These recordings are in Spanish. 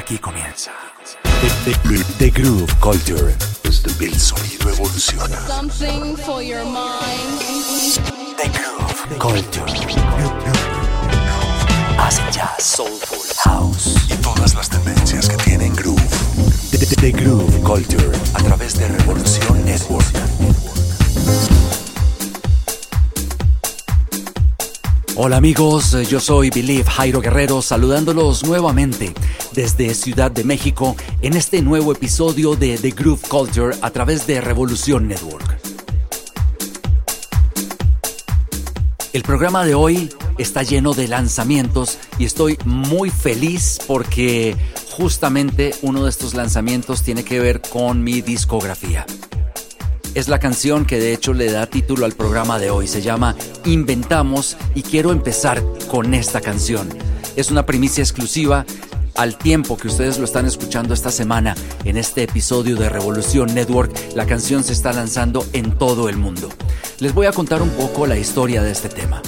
Aquí comienza. The, the- the Groove Culture. El sonido evoluciona. Something for your mind. The Groove Culture. Acid jazz, soulful, house y todas las tendencias que tienen groove. The, the- the Groove Culture a través de Revolución Network. Hola amigos, yo soy Believe Jairo Guerrero saludándolos nuevamente desde Ciudad de México en este nuevo episodio de The Groove Culture a través de Revolución Network. El programa de hoy está lleno de lanzamientos y estoy muy feliz porque justamente uno de estos lanzamientos tiene que ver con mi discografía. Es la canción que de hecho le da título al programa de hoy. Se llama Inventamos y quiero empezar con esta canción. Es una primicia exclusiva al tiempo que ustedes lo están escuchando esta semana en este episodio de Revolución Network. La canción se está lanzando en todo el mundo. Les voy a contar un poco la historia de este tema.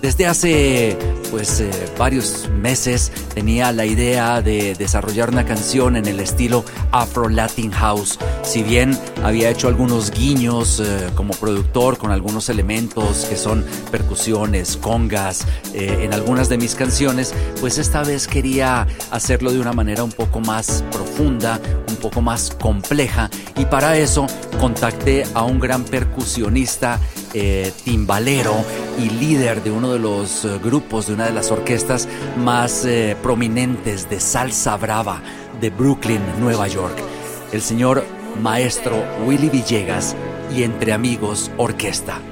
Desde hace pues eh, varios meses tenía la idea de desarrollar una canción en el estilo Afro Latin House. Si bien había hecho algunos guiños eh, como productor con algunos elementos que son percusiones, congas eh, en algunas de mis canciones, pues esta vez quería hacerlo de una manera un poco más profunda, un poco más compleja y para eso contacté a un gran percusionista eh, timbalero y líder de uno de los eh, grupos, de una de las orquestas más eh, prominentes de salsa brava de Brooklyn, Nueva York, el señor maestro Willy Villegas y Entre Amigos Orquesta.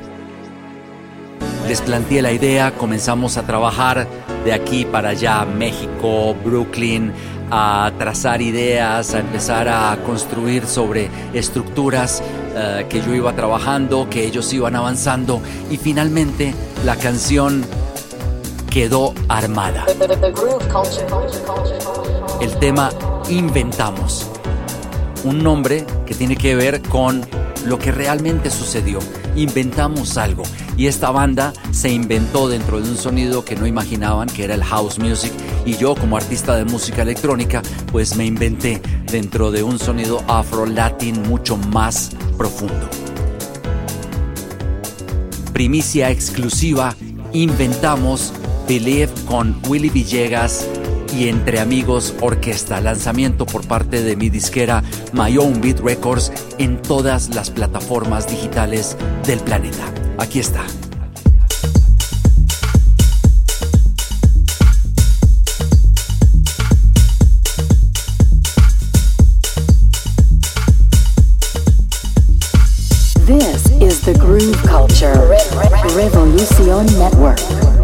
Les planteé la idea, comenzamos a trabajar de aquí para allá, México, Brooklyn, a trazar ideas, a empezar a construir sobre estructuras eh, que yo iba trabajando, que ellos iban avanzando y finalmente la canción quedó armada. El tema Inventamos, un nombre que tiene que ver con lo que realmente sucedió. Inventamos algo y esta banda se inventó dentro de un sonido que no imaginaban que era el house music y yo como artista de música electrónica pues me inventé dentro de un sonido afro latin mucho más profundo. Primicia exclusiva, inventamos Believe con Willy Villegas y Entre Amigos Orquesta, lanzamiento por parte de mi disquera My Own Beat Records en todas las plataformas digitales del planeta. Aquí está. This is the Groove Culture Revolution Network.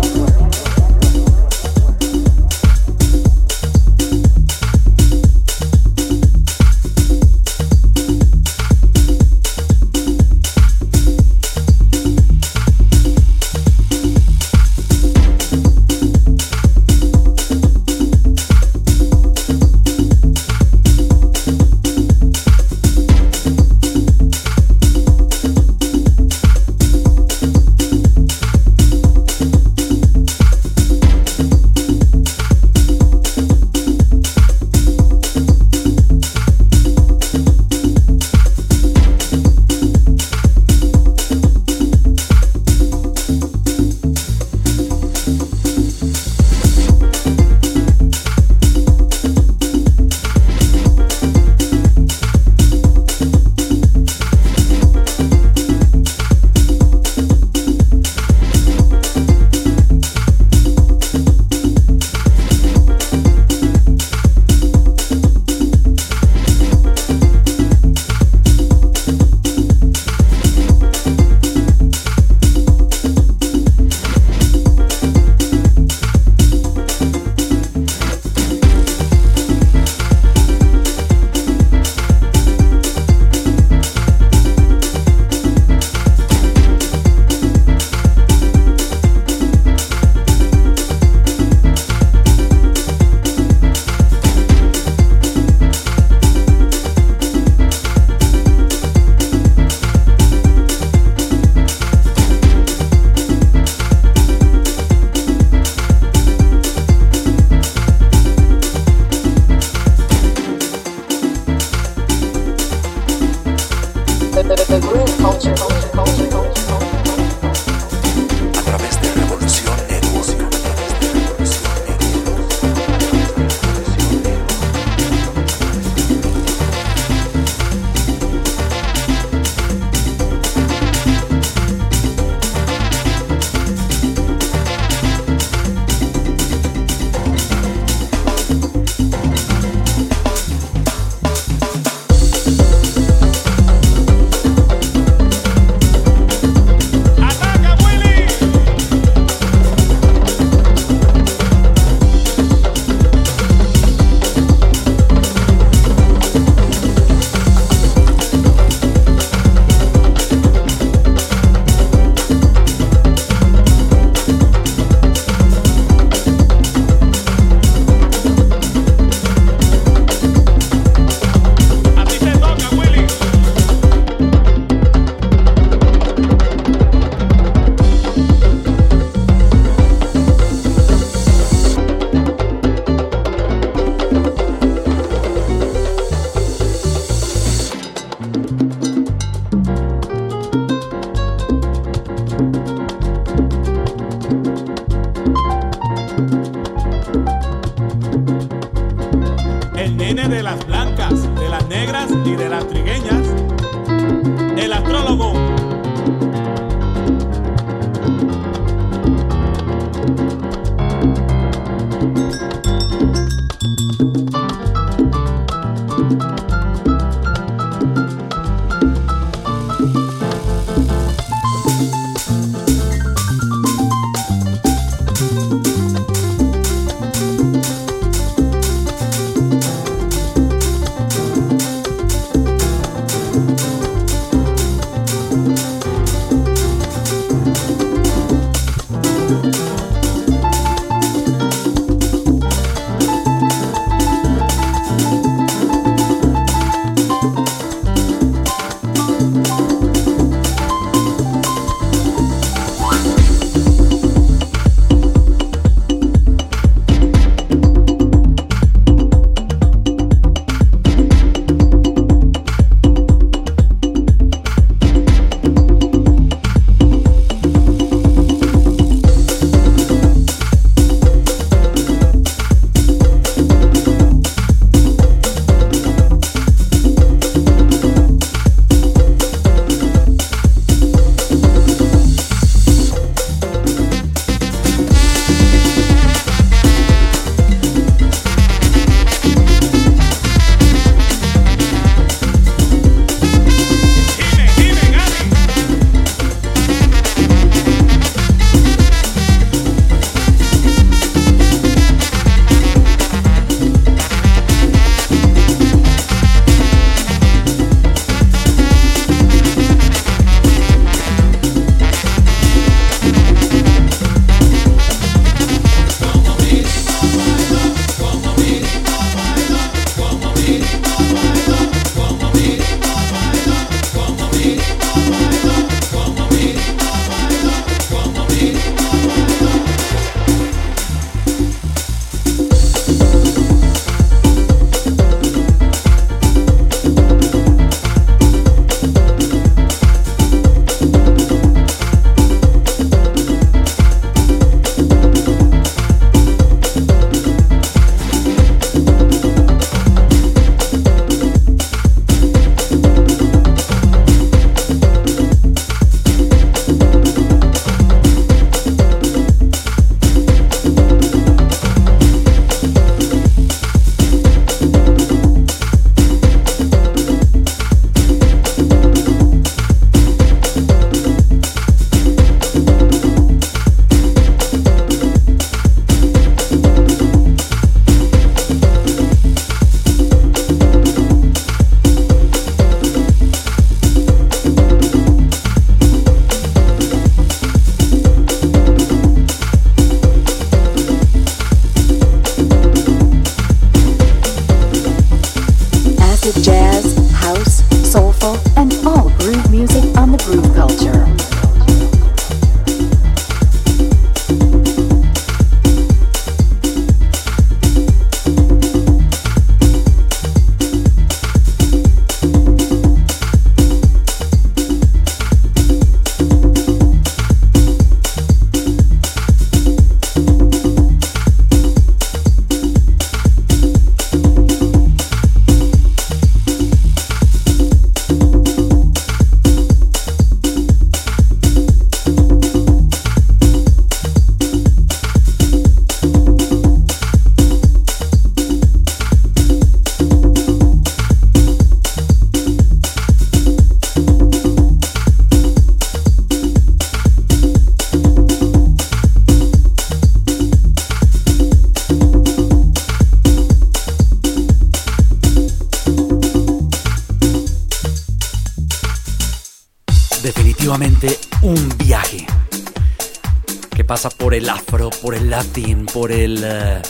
Por el latin, por el, eh,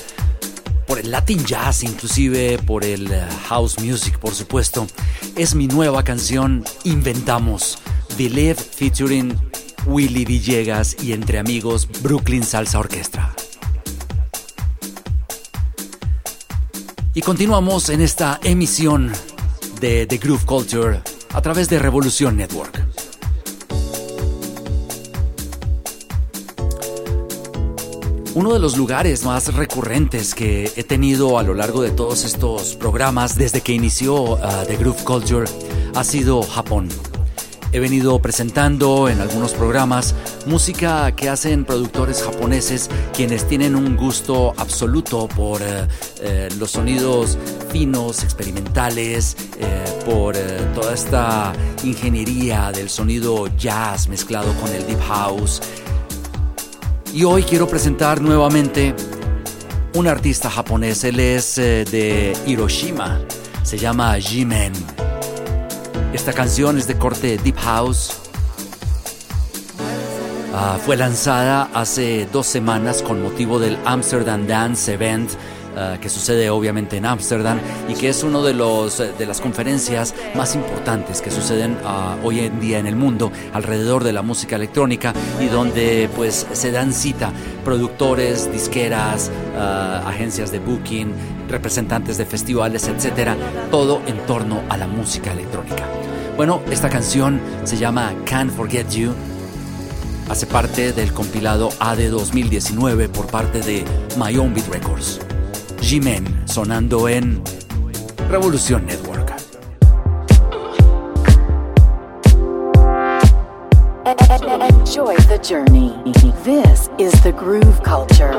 por el latin jazz, inclusive por el eh, house music, por supuesto. Es mi nueva canción Inventamos, Believe featuring Willy Villegas y entre amigos Brooklyn Salsa Orquestra. Y continuamos en esta emisión de The Groove Culture a través de Revolución Network. Uno de los lugares más recurrentes que he tenido a lo largo de todos estos programas desde que inició uh, The Groove Culture ha sido Japón. He venido presentando en algunos programas música que hacen productores japoneses quienes tienen un gusto absoluto por uh, uh, los sonidos finos, experimentales, por toda esta ingeniería del sonido jazz mezclado con el deep house y hoy quiero presentar nuevamente un artista japonés. Él es eh, de Hiroshima. Se llama Jimen. Esta canción es de corte Deep House. Uh, fue lanzada hace dos semanas con motivo del Amsterdam Dance Event Uh, que sucede obviamente en Ámsterdam y que es uno de los de las conferencias más importantes que suceden uh, hoy en día en el mundo alrededor de la música electrónica y donde pues se dan cita productores, disqueras, uh, agencias de booking, representantes de festivales, etcétera, todo en torno a la música electrónica. Bueno, esta canción se llama Can't Forget You hace parte del compilado AD 2019 por parte de My Own Beat Records. G-Men sonando en Revolución Network. Enjoy the journey. This is the groove culture.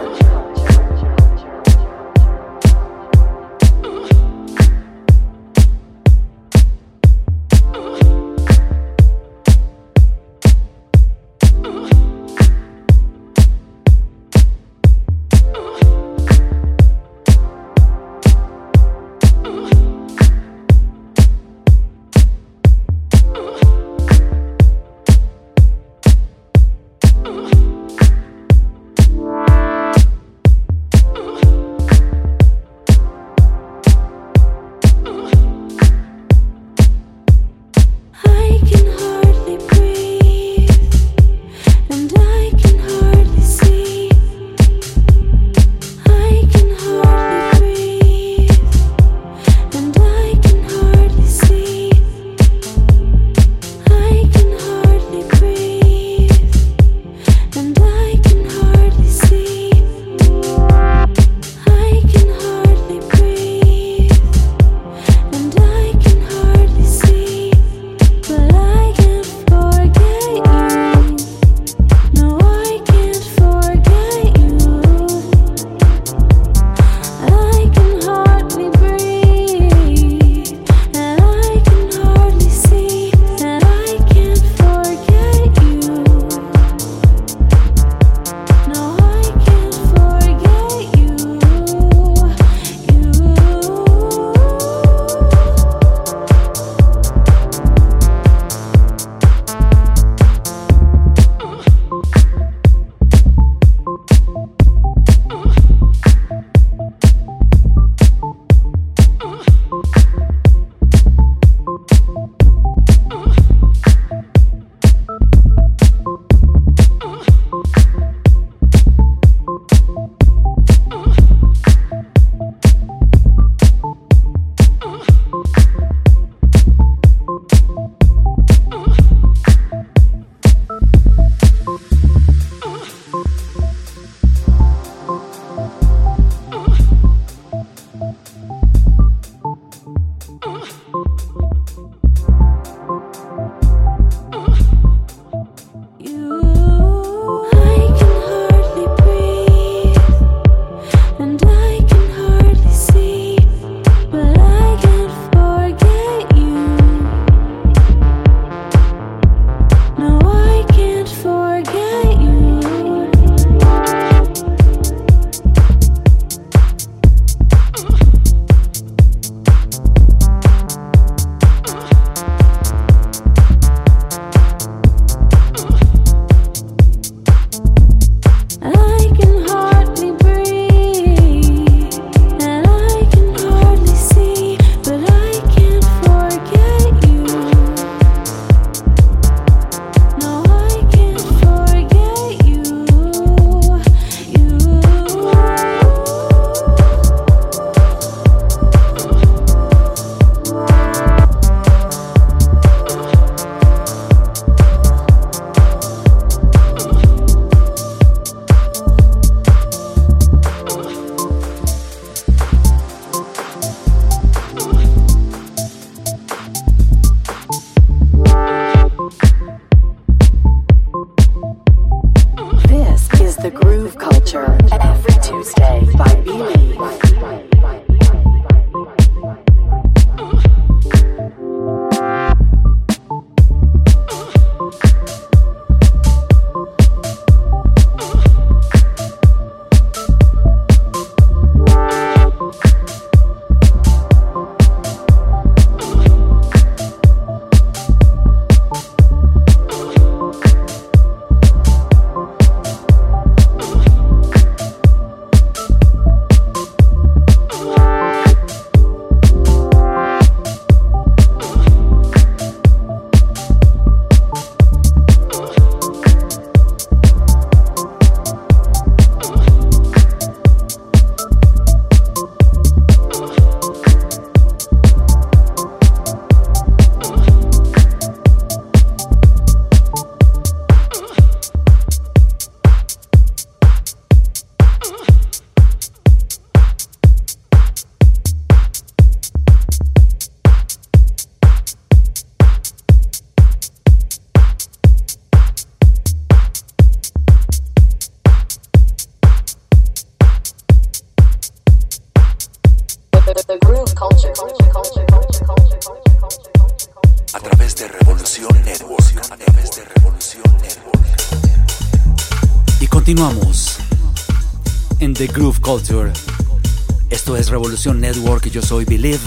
Network yo soy Believe.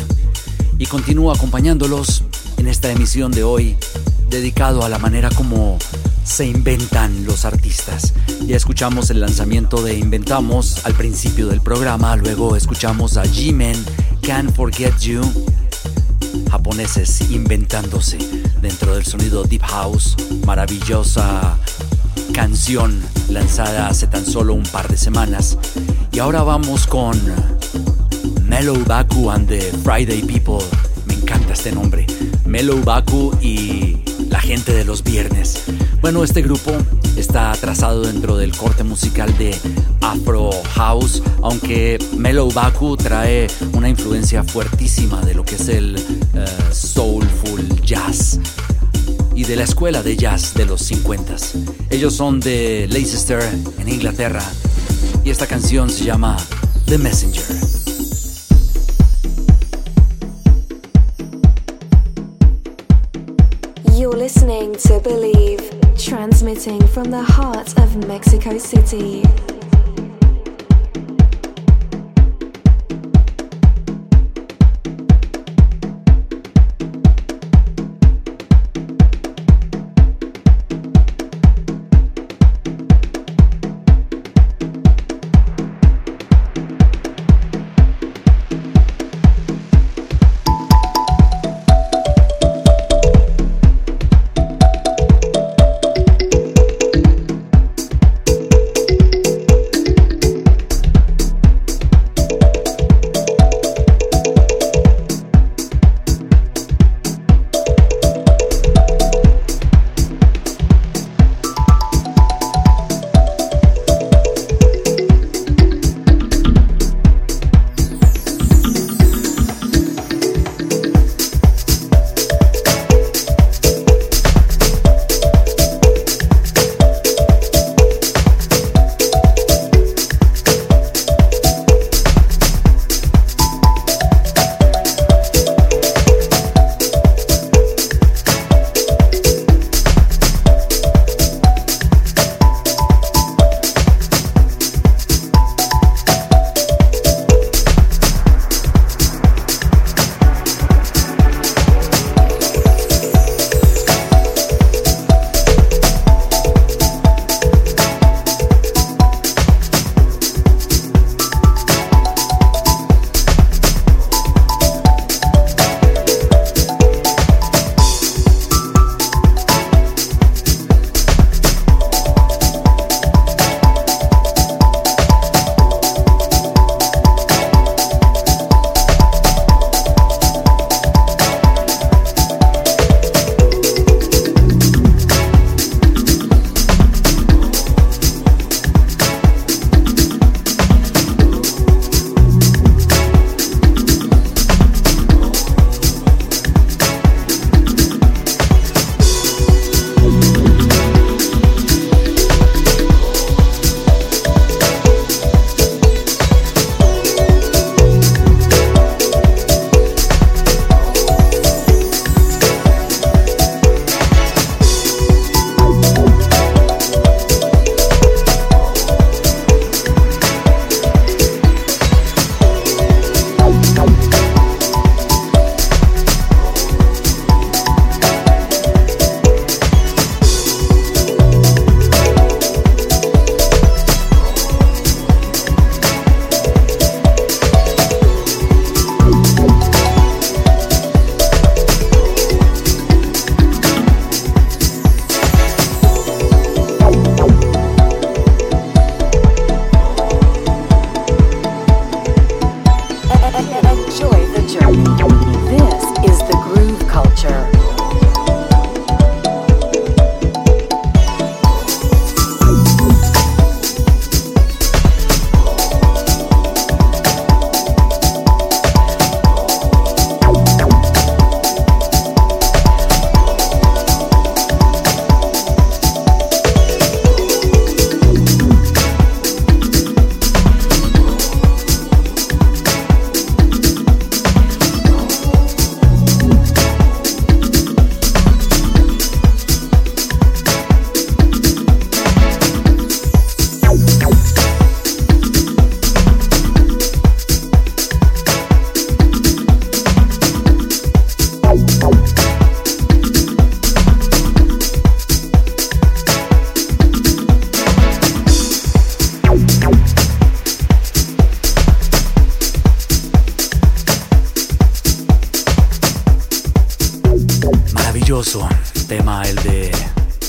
Y continúo acompañándolos en esta emisión de hoy dedicado a la manera como se inventan los artistas. Ya escuchamos el lanzamiento de Inventamos al principio del programa, luego escuchamos a G-Men, Can't Forget You, japoneses inventándose dentro del sonido Deep House, maravillosa canción lanzada hace tan solo un par de semanas. Y ahora vamos con Mellow Baku and the Friday People. Me encanta este nombre. Mellow Baku y la gente de los viernes. Bueno, este grupo está trazado dentro del corte musical de Afro House, aunque Mellow Baku trae una influencia fuertísima de lo que es el eh, soulful jazz y de la escuela de jazz de los 50. Ellos son de Leicester, en Inglaterra, y esta canción se llama The Messenger. To Believe, transmitting from the heart of Mexico City.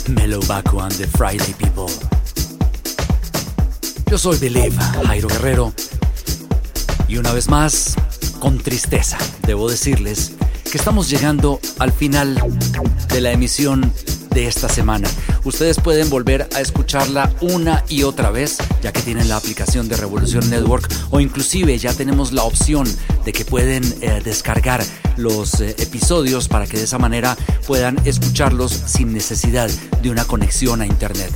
Mellow Baku and the Friday People. Yo soy Believe, Jairo Guerrero, y una vez más, con tristeza, debo decirles que estamos llegando al final de la emisión de esta semana. Ustedes pueden volver a escucharla una y otra vez, ya que tienen la aplicación de Revolución Network, o inclusive ya tenemos la opción de que pueden eh, descargar los eh, episodios para que de esa manera puedan escucharlos sin necesidad de una conexión a Internet.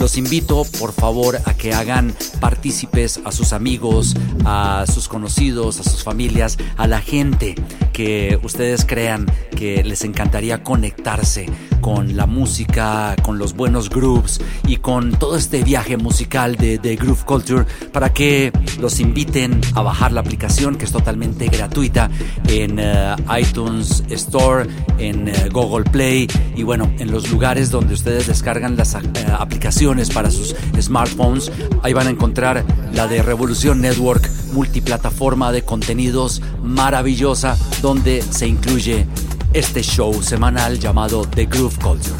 Los invito, por favor, a que hagan partícipes a sus amigos, a sus conocidos, a sus familias, a la gente que ustedes crean que les encantaría conectarse con la música, con los buenos grooves y con todo este viaje musical de, Groove Culture para que los inviten a bajar la aplicación que es totalmente gratuita en eh, iTunes Store, en eh, Google Play y bueno, en los lugares donde ustedes descargan las eh, aplicaciones para sus smartphones. Ahí van a encontrar la de Revolución Network, multiplataforma de contenidos maravillosa donde se incluye este show semanal llamado The Groove Culture.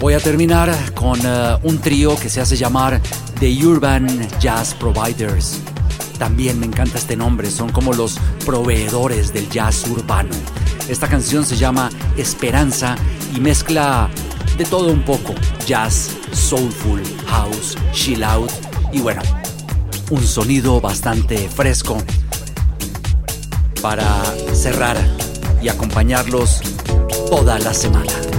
Voy a terminar con eh, un trío que se hace llamar The Urban Jazz Providers. También me encanta este nombre, son como los proveedores del jazz urbano. Esta canción se llama Esperanza y mezcla de todo un poco, jazz, soulful, house, chill out y bueno, un sonido bastante fresco para cerrar y acompañarlos toda la semana.